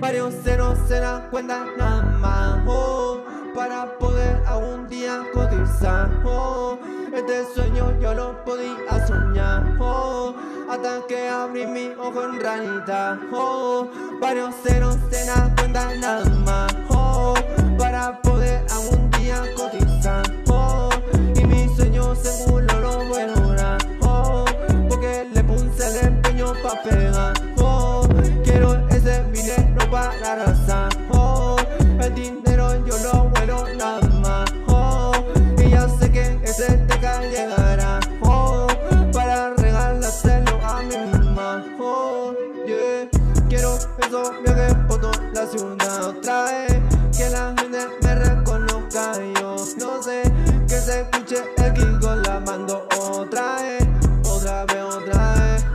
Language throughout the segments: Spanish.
varios ceros se dan cuenta nada más, oh, para poder algún día cotizar, oh, este sueño yo lo podía soñar, oh, hasta que abrí mi ojo en realidad, oh, varios ceros se dan cuenta nada más, oh, para poder algún día cotizar, oh, y mi sueño seguro lo voy a lograr, oh, porque le puse el empeño pa' pegar, quiero esos viajes por la ciudad otra vez, que la gente me reconozca, yo no sé, que se escuche el Kiko la mando otra vez, otra vez, otra vez.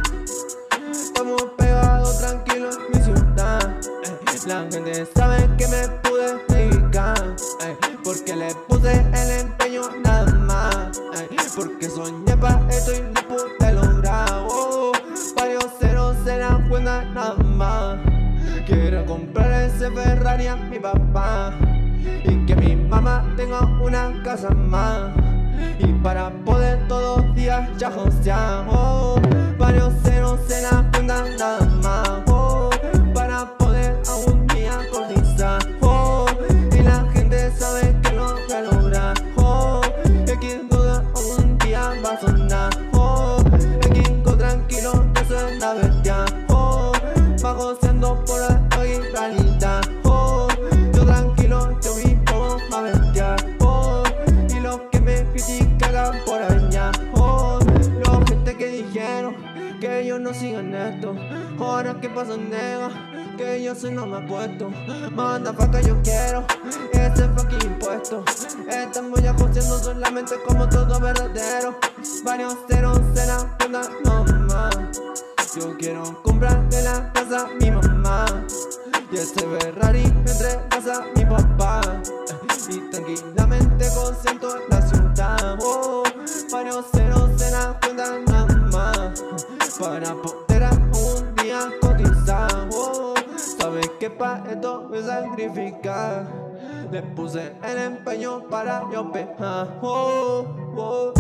Estamos pegados tranquilos en mi ciudad. La gente sabe que me pude eh, Porque le puse el empeño nada más. Porque soñé pa' esto y lo pude lograr. varios ceros se dan cuenta nada más. Quiero comprar ese Ferrari a mi papá. Y que mi mamá tenga una casa más. Y para poder todos los días ya josear, oh, varios ceros se dan cuenta que yo no sigan esto, ahora que pasa nega, que yo soy no me apuesto, manda faca yo quiero, ese fucking impuesto, estamos ya haciendo solamente como todo verdadero, varios ceros serán cuenta no más, yo quiero comprar de la casa a mi mamá. Y este Ferrari entre casa mi papá. Y tranquilamente consiento la ciudad. Oh, Varios ceros Para poder algún día cotizar oh, Sabes que pa' esto me sacrificar Le puse el empeño para yo pejar oh, oh.